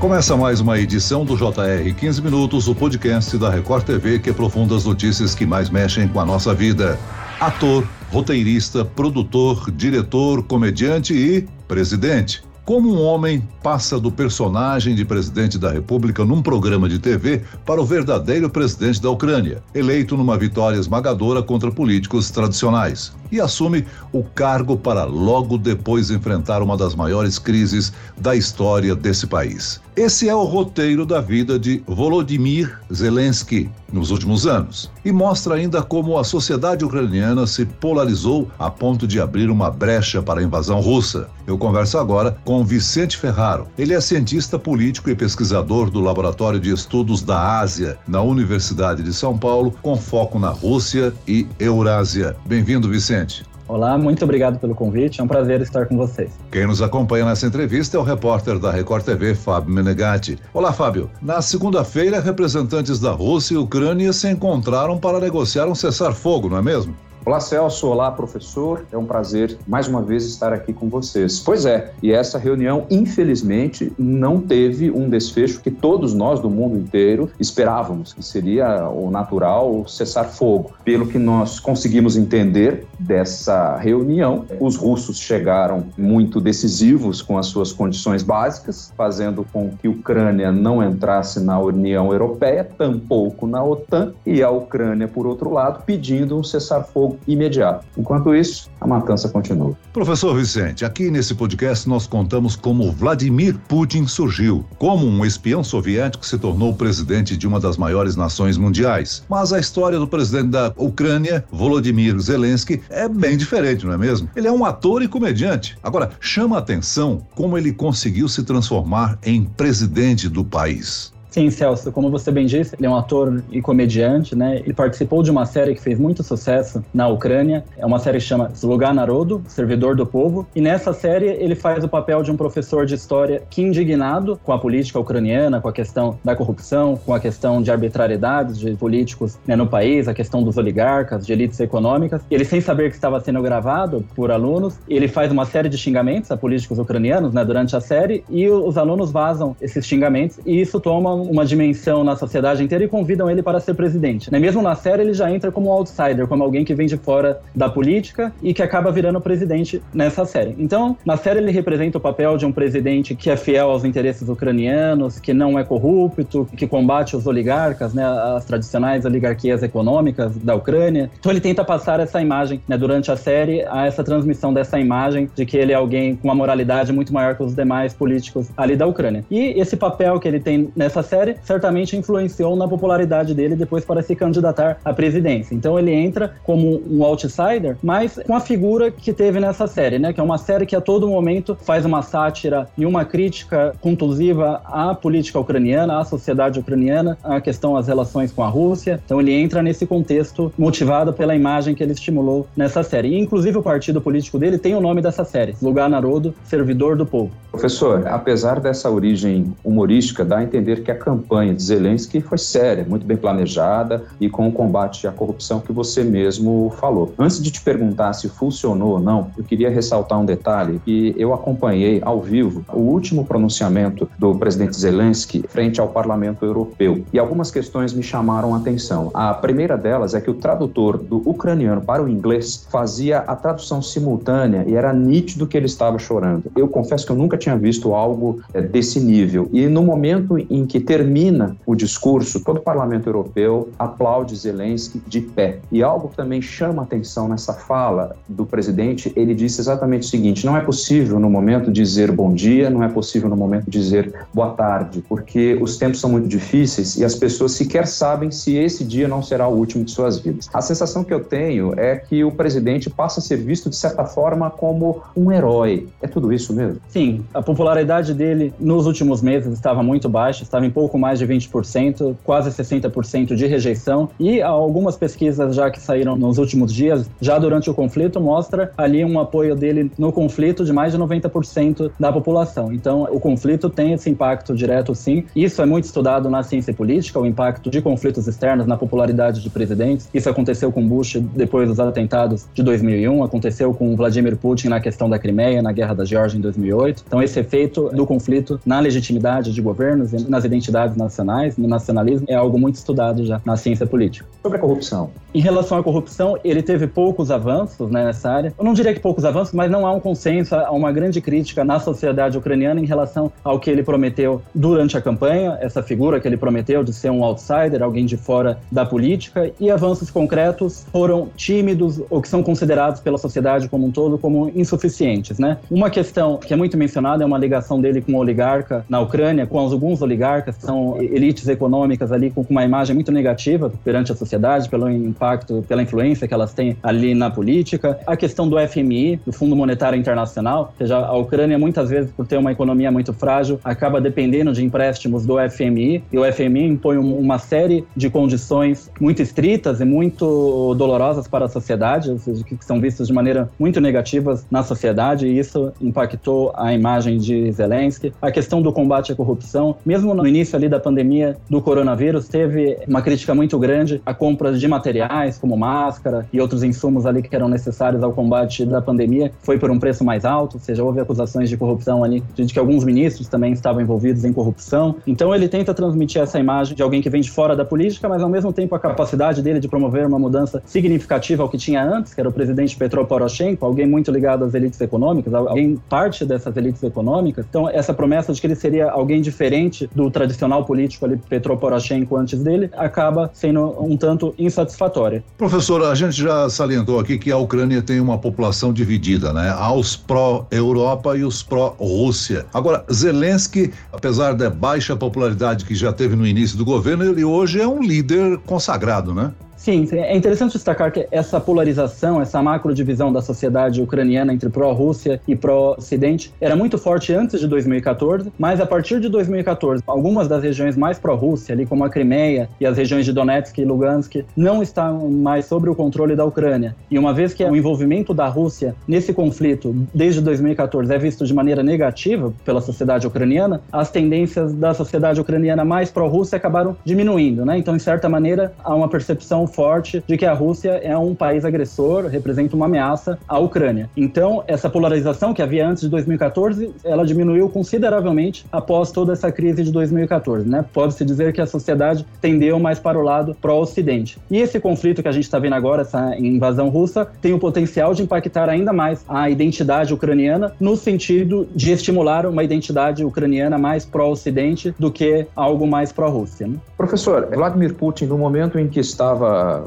Começa mais uma edição do JR 15 Minutos, o podcast da Record TV que aprofunda as notícias que mais mexem com a nossa vida. Ator, roteirista, produtor, diretor, comediante e presidente. Como um homem passa do personagem de presidente da República num programa de TV para o verdadeiro presidente da Ucrânia, eleito numa vitória esmagadora contra políticos tradicionais, e assume o cargo para logo depois enfrentar uma das maiores crises da história desse país. Esse é o roteiro da vida de Volodymyr Zelensky nos últimos anos e mostra ainda como a sociedade ucraniana se polarizou a ponto de abrir uma brecha para a invasão russa. Eu converso agora com Vicente Ferraro. Ele é cientista político e pesquisador do Laboratório de Estudos da Ásia na Universidade de São Paulo, com foco na Rússia e Eurásia. Bem-vindo, Vicente. Olá, muito obrigado pelo convite. É um prazer estar com vocês. Quem nos acompanha nessa entrevista é o repórter da Record TV, Fábio Menegatti. Olá, Fábio. Na segunda-feira, representantes da Rússia e Ucrânia se encontraram para negociar um cessar-fogo, não é mesmo? Olá, Celso. Olá, professor. É um prazer mais uma vez estar aqui com vocês. Pois é, e essa reunião, infelizmente, não teve um desfecho que todos nós do mundo inteiro esperávamos, que seria o natural cessar fogo. Pelo que nós conseguimos entender dessa reunião, os russos chegaram muito decisivos com as suas condições básicas, fazendo com que a Ucrânia não entrasse na União Europeia, tampouco na OTAN, e a Ucrânia, por outro lado, pedindo um cessar-fogo imediato. Enquanto isso, a matança continua. Professor Vicente, aqui nesse podcast nós contamos como Vladimir Putin surgiu, como um espião soviético se tornou presidente de uma das maiores nações mundiais. Mas a história do presidente da Ucrânia, Volodymyr Zelensky, é bem diferente, não é mesmo? Ele é um ator e comediante. Agora, chama a atenção como ele conseguiu se transformar em presidente do país. Sim, Celso, como você bem disse, ele é um ator e comediante, né? Ele participou de uma série que fez muito sucesso na Ucrânia. É uma série que chama Slugar Narodu, Servidor do Povo. E nessa série ele faz o papel de um professor de história que indignado com a política ucraniana, com a questão da corrupção, com a questão de arbitrariedades de políticos né, no país, a questão dos oligarcas, de elites econômicas. Ele sem saber que estava sendo gravado por alunos, ele faz uma série de xingamentos a políticos ucranianos, né, durante a série, e os alunos vazam esses xingamentos e isso toma uma dimensão na sociedade inteira e convidam ele para ser presidente. Né? Mesmo na série, ele já entra como outsider, como alguém que vem de fora da política e que acaba virando presidente nessa série. Então, na série, ele representa o papel de um presidente que é fiel aos interesses ucranianos, que não é corrupto, que combate os oligarcas, né, as tradicionais oligarquias econômicas da Ucrânia. Então, ele tenta passar essa imagem né, durante a série, a essa transmissão dessa imagem de que ele é alguém com uma moralidade muito maior que os demais políticos ali da Ucrânia. E esse papel que ele tem nessa série certamente influenciou na popularidade dele depois para se candidatar à presidência. Então ele entra como um outsider, mas com a figura que teve nessa série, né? Que é uma série que a todo momento faz uma sátira e uma crítica contusiva à política ucraniana, à sociedade ucraniana, à questão das relações com a Rússia. Então ele entra nesse contexto motivado pela imagem que ele estimulou nessa série. E, inclusive o partido político dele tem o nome dessa série, Lugar Narodo, Servidor do Povo. Professor, apesar dessa origem humorística, dá a entender que a campanha de Zelensky foi séria, muito bem planejada e com o combate à corrupção que você mesmo falou. Antes de te perguntar se funcionou ou não, eu queria ressaltar um detalhe que eu acompanhei ao vivo o último pronunciamento do presidente Zelensky frente ao Parlamento Europeu e algumas questões me chamaram a atenção. A primeira delas é que o tradutor do ucraniano para o inglês fazia a tradução simultânea e era nítido que ele estava chorando. Eu confesso que eu nunca tinha visto algo é, desse nível. E no momento em que termina o discurso, todo o parlamento europeu aplaude Zelensky de pé. E algo que também chama atenção nessa fala do presidente, ele disse exatamente o seguinte: não é possível no momento dizer bom dia, não é possível no momento dizer boa tarde, porque os tempos são muito difíceis e as pessoas sequer sabem se esse dia não será o último de suas vidas. A sensação que eu tenho é que o presidente passa a ser visto de certa forma como um herói. É tudo isso mesmo? Sim, a popularidade dele nos últimos meses estava muito baixa, estava em pouco mais de 20%, quase 60% de rejeição. E algumas pesquisas já que saíram nos últimos dias, já durante o conflito, mostra ali um apoio dele no conflito de mais de 90% da população. Então, o conflito tem esse impacto direto, sim. Isso é muito estudado na ciência política, o impacto de conflitos externos na popularidade de presidentes. Isso aconteceu com Bush depois dos atentados de 2001, aconteceu com Vladimir Putin na questão da Crimeia, na Guerra da Geórgia em 2008. Então, esse efeito do conflito na legitimidade de governos, nas identidades nacionais, no nacionalismo, é algo muito estudado já na ciência política. Sobre a corrupção. Em relação à corrupção, ele teve poucos avanços né, nessa área. Eu não diria que poucos avanços, mas não há um consenso, há uma grande crítica na sociedade ucraniana em relação ao que ele prometeu durante a campanha, essa figura que ele prometeu de ser um outsider, alguém de fora da política, e avanços concretos foram tímidos ou que são considerados pela sociedade como um todo como insuficientes. Né? Uma questão que é muito mencionada é uma ligação dele com o oligarca na Ucrânia, com alguns oligarcas, são elites econômicas ali com uma imagem muito negativa perante a sociedade, pelo impacto, pela influência que elas têm ali na política. A questão do FMI, do Fundo Monetário Internacional, ou seja, a Ucrânia muitas vezes por ter uma economia muito frágil acaba dependendo de empréstimos do FMI e o FMI impõe uma série de condições muito estritas e muito dolorosas para a sociedade, ou seja, que são vistas de maneira muito negativas na sociedade e isso impactou a imagem de Zelensky. A questão do combate à corrupção, mesmo no início ali da pandemia do coronavírus, teve uma crítica muito grande à compra de materiais como máscara e outros insumos ali que eram necessários ao combate da pandemia, foi por um preço mais alto, ou seja, houve acusações de corrupção ali, de que alguns ministros também estavam envolvidos em corrupção. Então ele tenta transmitir essa imagem de alguém que vem de fora da política, mas ao mesmo tempo a capacidade dele de promover uma mudança significativa ao que tinha antes, que era o presidente Petro Poroshenko, alguém muito ligado às elites econômicas, alguém parte dessas elites econômicas. Então essa promessa de que ele seria alguém diferente do tradicional político ali Petro Poroshenko antes dele, acaba sendo um tanto insatisfatória. Professor, a gente já salientou aqui que a Ucrânia tem uma população dividida, né? Aos pró-Europa e os pró-Rússia. Agora, Zelensky, apesar da baixa popularidade que já teve no início do governo, ele hoje é um líder consagrado, né? Sim, é interessante destacar que essa polarização, essa macrodivisão da sociedade ucraniana entre pró-Rússia e pró-Ocidente era muito forte antes de 2014, mas a partir de 2014, algumas das regiões mais pró-Rússia, ali como a Crimeia e as regiões de Donetsk e Lugansk, não estão mais sob o controle da Ucrânia. E uma vez que o envolvimento da Rússia nesse conflito desde 2014 é visto de maneira negativa pela sociedade ucraniana, as tendências da sociedade ucraniana mais pró-Rússia acabaram diminuindo, né? Então, em certa maneira, há uma percepção forte de que a Rússia é um país agressor, representa uma ameaça à Ucrânia. Então, essa polarização que havia antes de 2014, ela diminuiu consideravelmente após toda essa crise de 2014, né? Pode-se dizer que a sociedade tendeu mais para o lado pró-ocidente. E esse conflito que a gente está vendo agora, essa invasão russa, tem o potencial de impactar ainda mais a identidade ucraniana no sentido de estimular uma identidade ucraniana mais pró-ocidente do que algo mais pró-Rússia. Né? Professor, Vladimir Putin, no momento em que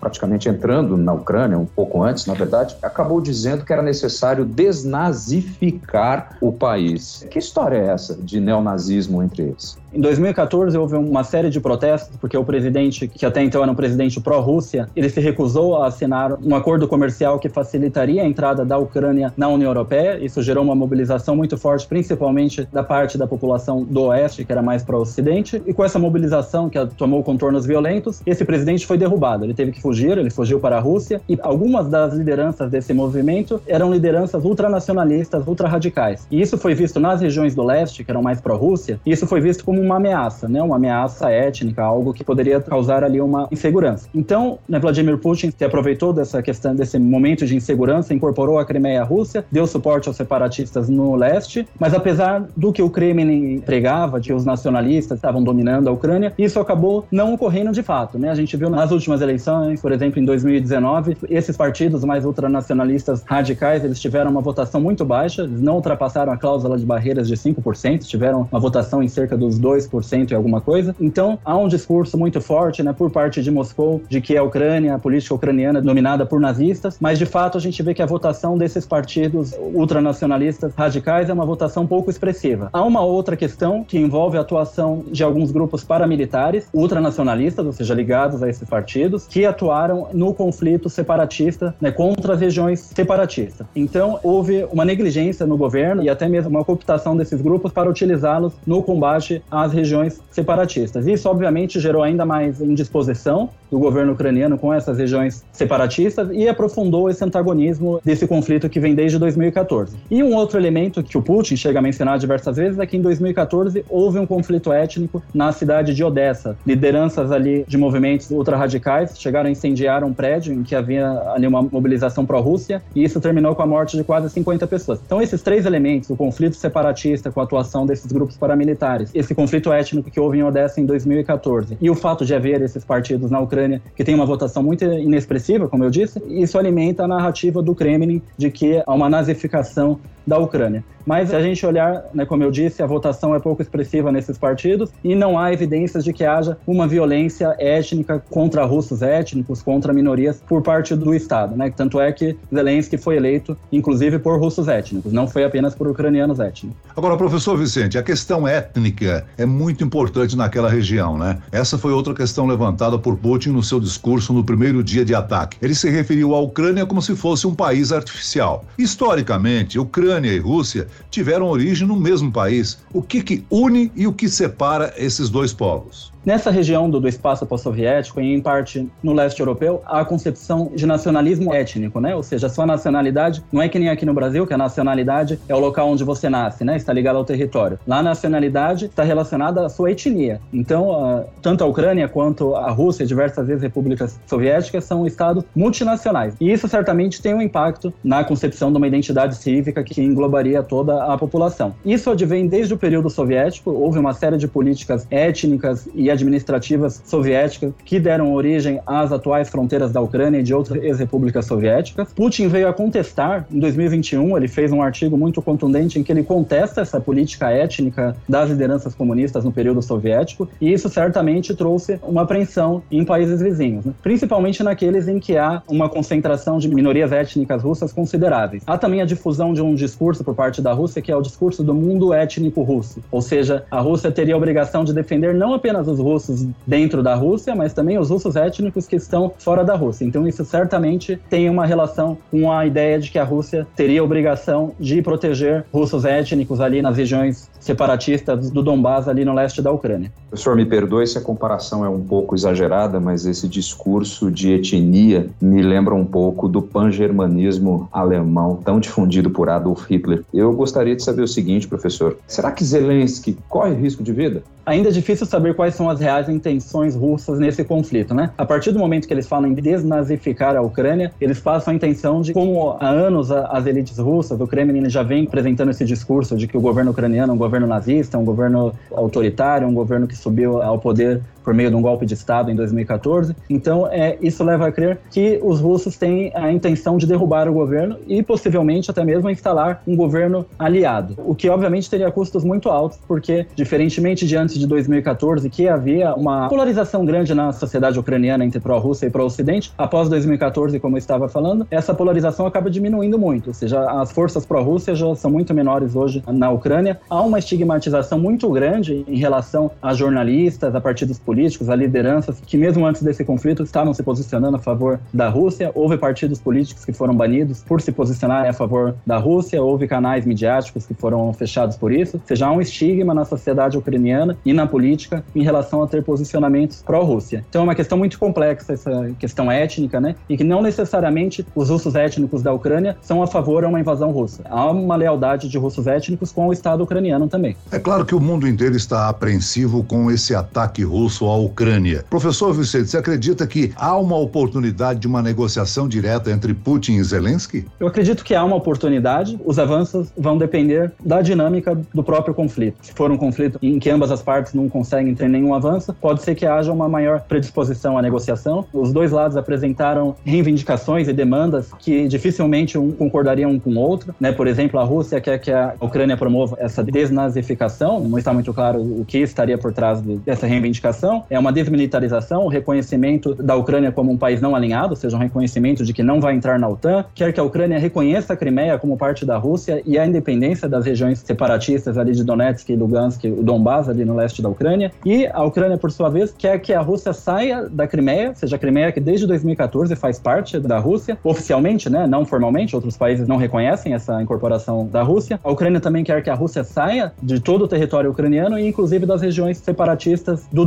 praticamente entrando na Ucrânia, um pouco antes, na verdade, acabou dizendo que era necessário desnazificar o país. Que história é essa de neonazismo entre eles? Em 2014 houve uma série de protestos porque o presidente, que até então era um presidente pró-Rússia, ele se recusou a assinar um acordo comercial que facilitaria a entrada da Ucrânia na União Europeia. Isso gerou uma mobilização muito forte, principalmente da parte da população do Oeste, que era mais pró-Ocidente. E com essa mobilização que tomou contornos violentos, esse presidente foi derrubado. Ele teve que fugir, ele fugiu para a Rússia. E algumas das lideranças desse movimento eram lideranças ultranacionalistas, ultra-radicais. E isso foi visto nas regiões do leste, que eram mais pró-Rússia, e isso foi visto como uma ameaça, né? Uma ameaça étnica, algo que poderia causar ali uma insegurança. Então, né, Vladimir Putin se aproveitou dessa questão, desse momento de insegurança, incorporou a Crimeia à Rússia, deu suporte aos separatistas no leste, mas apesar do que o Kremlin pregava, que os nacionalistas estavam dominando a Ucrânia, isso acabou não ocorrendo de fato, né? A gente viu nas últimas eleições, por exemplo, em 2019, esses partidos mais ultranacionalistas radicais, eles tiveram uma votação muito baixa, eles não ultrapassaram a cláusula de barreiras de 5%, tiveram uma votação em cerca dos 2 2% e alguma coisa. Então, há um discurso muito forte, né, por parte de Moscou, de que a Ucrânia, a política ucraniana é dominada por nazistas, mas de fato a gente vê que a votação desses partidos ultranacionalistas radicais é uma votação pouco expressiva. Há uma outra questão que envolve a atuação de alguns grupos paramilitares ultranacionalistas, ou seja, ligados a esses partidos, que atuaram no conflito separatista né, contra as regiões separatistas. Então, houve uma negligência no governo e até mesmo uma cooptação desses grupos para utilizá-los no combate às regiões separatistas. Isso, obviamente, gerou ainda mais indisposição do governo ucraniano com essas regiões separatistas e aprofundou esse antagonismo desse conflito que vem desde 2014. E um outro elemento que o Putin chega a mencionar diversas vezes é que em 2014 houve um conflito étnico na cidade de Odessa. Lideranças ali de movimentos ultra-radicais chegaram a incendiar um prédio em que havia ali uma mobilização pró-Rússia e isso terminou com a morte de quase 50 pessoas. Então esses três elementos, o conflito separatista com a atuação desses grupos paramilitares, esse conflito étnico que houve em Odessa em 2014 e o fato de haver esses partidos na Ucrânia Ucrânia, que tem uma votação muito inexpressiva, como eu disse, isso alimenta a narrativa do Kremlin de que há uma nazificação da Ucrânia. Mas se a gente olhar, né, como eu disse, a votação é pouco expressiva nesses partidos e não há evidências de que haja uma violência étnica contra russos étnicos, contra minorias por parte do Estado. Né? Tanto é que Zelensky foi eleito, inclusive, por russos étnicos, não foi apenas por ucranianos étnicos. Agora, professor Vicente, a questão étnica é muito importante naquela região, né? Essa foi outra questão levantada por Putin no seu discurso no primeiro dia de ataque. Ele se referiu à Ucrânia como se fosse um país artificial. Historicamente, Ucrânia e Rússia tiveram origem no mesmo país. O que, que une e o que separa esses dois povos? Nessa região do, do espaço pós-soviético, e em parte no leste europeu, há a concepção de nacionalismo étnico, né? Ou seja, a sua nacionalidade não é que nem aqui no Brasil, que a nacionalidade é o local onde você nasce, né? Está ligado ao território. Lá a nacionalidade está relacionada à sua etnia. Então, uh, tanto a Ucrânia quanto a Rússia, diversas vezes repúblicas soviéticas, são estados multinacionais. E isso certamente tem um impacto na concepção de uma identidade cívica que englobaria toda a população. Isso advém desde o período soviético, houve uma série de políticas étnicas e administrativas soviéticas que deram origem às atuais fronteiras da Ucrânia e de outras ex-repúblicas soviéticas. Putin veio a contestar, em 2021, ele fez um artigo muito contundente em que ele contesta essa política étnica das lideranças comunistas no período soviético, e isso certamente trouxe uma apreensão em países vizinhos, né? principalmente naqueles em que há uma concentração de minorias étnicas russas consideráveis. Há também a difusão de um discurso por parte da Rússia que é o discurso do mundo étnico russo, ou seja, a Rússia teria a obrigação de defender não apenas os russos dentro da Rússia, mas também os russos étnicos que estão fora da Rússia. Então isso certamente tem uma relação com a ideia de que a Rússia teria a obrigação de proteger russos étnicos ali nas regiões separatistas do Donbás ali no leste da Ucrânia. Professor, me perdoe se a comparação é um pouco exagerada, mas esse discurso de etnia me lembra um pouco do pan-germanismo alemão tão difundido por Adolf Hitler. Eu gostaria de saber o seguinte, professor: será que Zelensky corre risco de vida? Ainda é difícil saber quais são as reais intenções russas nesse conflito, né? A partir do momento que eles falam em desnazificar a Ucrânia, eles passam a intenção de, como há anos as elites russas, o Kremlin já vem apresentando esse discurso de que o governo ucraniano é um governo nazista, um governo autoritário, um governo que subiu ao poder por meio de um golpe de Estado em 2014. Então, é, isso leva a crer que os russos têm a intenção de derrubar o governo e possivelmente até mesmo instalar um governo aliado, o que obviamente teria custos muito altos, porque, diferentemente de antes de 2014, que havia uma polarização grande na sociedade ucraniana entre pró-Rússia e pró-Ocidente, após 2014, como eu estava falando, essa polarização acaba diminuindo muito, ou seja, as forças pró-Rússia já são muito menores hoje na Ucrânia. Há uma estigmatização muito grande em relação a jornalistas, a partidos políticos políticos, a lideranças que mesmo antes desse conflito estavam se posicionando a favor da Rússia. Houve partidos políticos que foram banidos por se posicionarem a favor da Rússia, houve canais midiáticos que foram fechados por isso. Ou seja, há um estigma na sociedade ucraniana e na política em relação a ter posicionamentos pró-Rússia. Então é uma questão muito complexa essa questão étnica, né? E que não necessariamente os russos étnicos da Ucrânia são a favor a uma invasão russa. Há uma lealdade de russos étnicos com o Estado ucraniano também. É claro que o mundo inteiro está apreensivo com esse ataque russo à Ucrânia. Professor Vicente, você acredita que há uma oportunidade de uma negociação direta entre Putin e Zelensky? Eu acredito que há uma oportunidade. Os avanços vão depender da dinâmica do próprio conflito. Se for um conflito em que ambas as partes não conseguem ter nenhum avanço, pode ser que haja uma maior predisposição à negociação. Os dois lados apresentaram reivindicações e demandas que dificilmente um concordariam um com o outro. Né? Por exemplo, a Rússia quer que a Ucrânia promova essa desnazificação. Não está muito claro o que estaria por trás dessa reivindicação é uma desmilitarização, o reconhecimento da Ucrânia como um país não alinhado, ou seja, um reconhecimento de que não vai entrar na OTAN, quer que a Ucrânia reconheça a Crimeia como parte da Rússia e a independência das regiões separatistas ali de Donetsk e Lugansk, o Donbass ali no leste da Ucrânia. E a Ucrânia, por sua vez, quer que a Rússia saia da Crimeia, ou seja, a Crimeia que desde 2014 faz parte da Rússia, oficialmente, né, não formalmente, outros países não reconhecem essa incorporação da Rússia. A Ucrânia também quer que a Rússia saia de todo o território ucraniano e inclusive das regiões separatistas do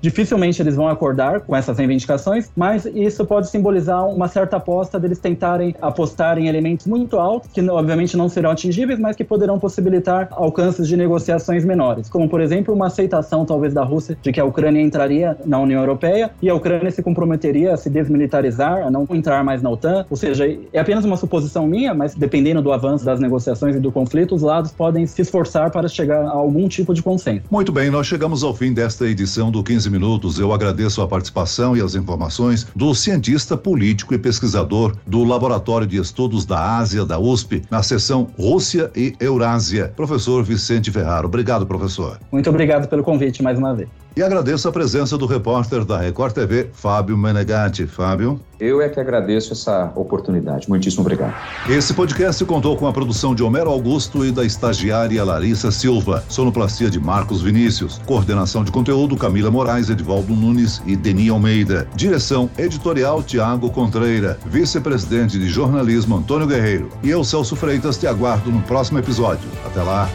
Dificilmente eles vão acordar com essas reivindicações, mas isso pode simbolizar uma certa aposta deles tentarem apostar em elementos muito altos, que obviamente não serão atingíveis, mas que poderão possibilitar alcances de negociações menores, como por exemplo uma aceitação talvez da Rússia de que a Ucrânia entraria na União Europeia e a Ucrânia se comprometeria a se desmilitarizar, a não entrar mais na OTAN. Ou seja, é apenas uma suposição minha, mas dependendo do avanço das negociações e do conflito, os lados podem se esforçar para chegar a algum tipo de consenso. Muito bem, nós chegamos ao fim desta edição do 15 Minutos. Eu agradeço a participação e as informações do cientista político e pesquisador do Laboratório de Estudos da Ásia da USP, na seção Rússia e Eurásia, professor Vicente Ferraro. Obrigado, professor. Muito obrigado pelo convite mais uma vez. E agradeço a presença do repórter da Record TV, Fábio Menegatti. Fábio. Eu é que agradeço essa oportunidade. Muitíssimo obrigado. Esse podcast contou com a produção de Homero Augusto e da estagiária Larissa Silva, sonoplastia de Marcos Vinícius, coordenação de conteúdo Camila Moraes, Edvaldo Nunes e Deni Almeida, direção editorial Tiago Contreira, vice-presidente de jornalismo Antônio Guerreiro. E eu, Celso Freitas, te aguardo no próximo episódio. Até lá.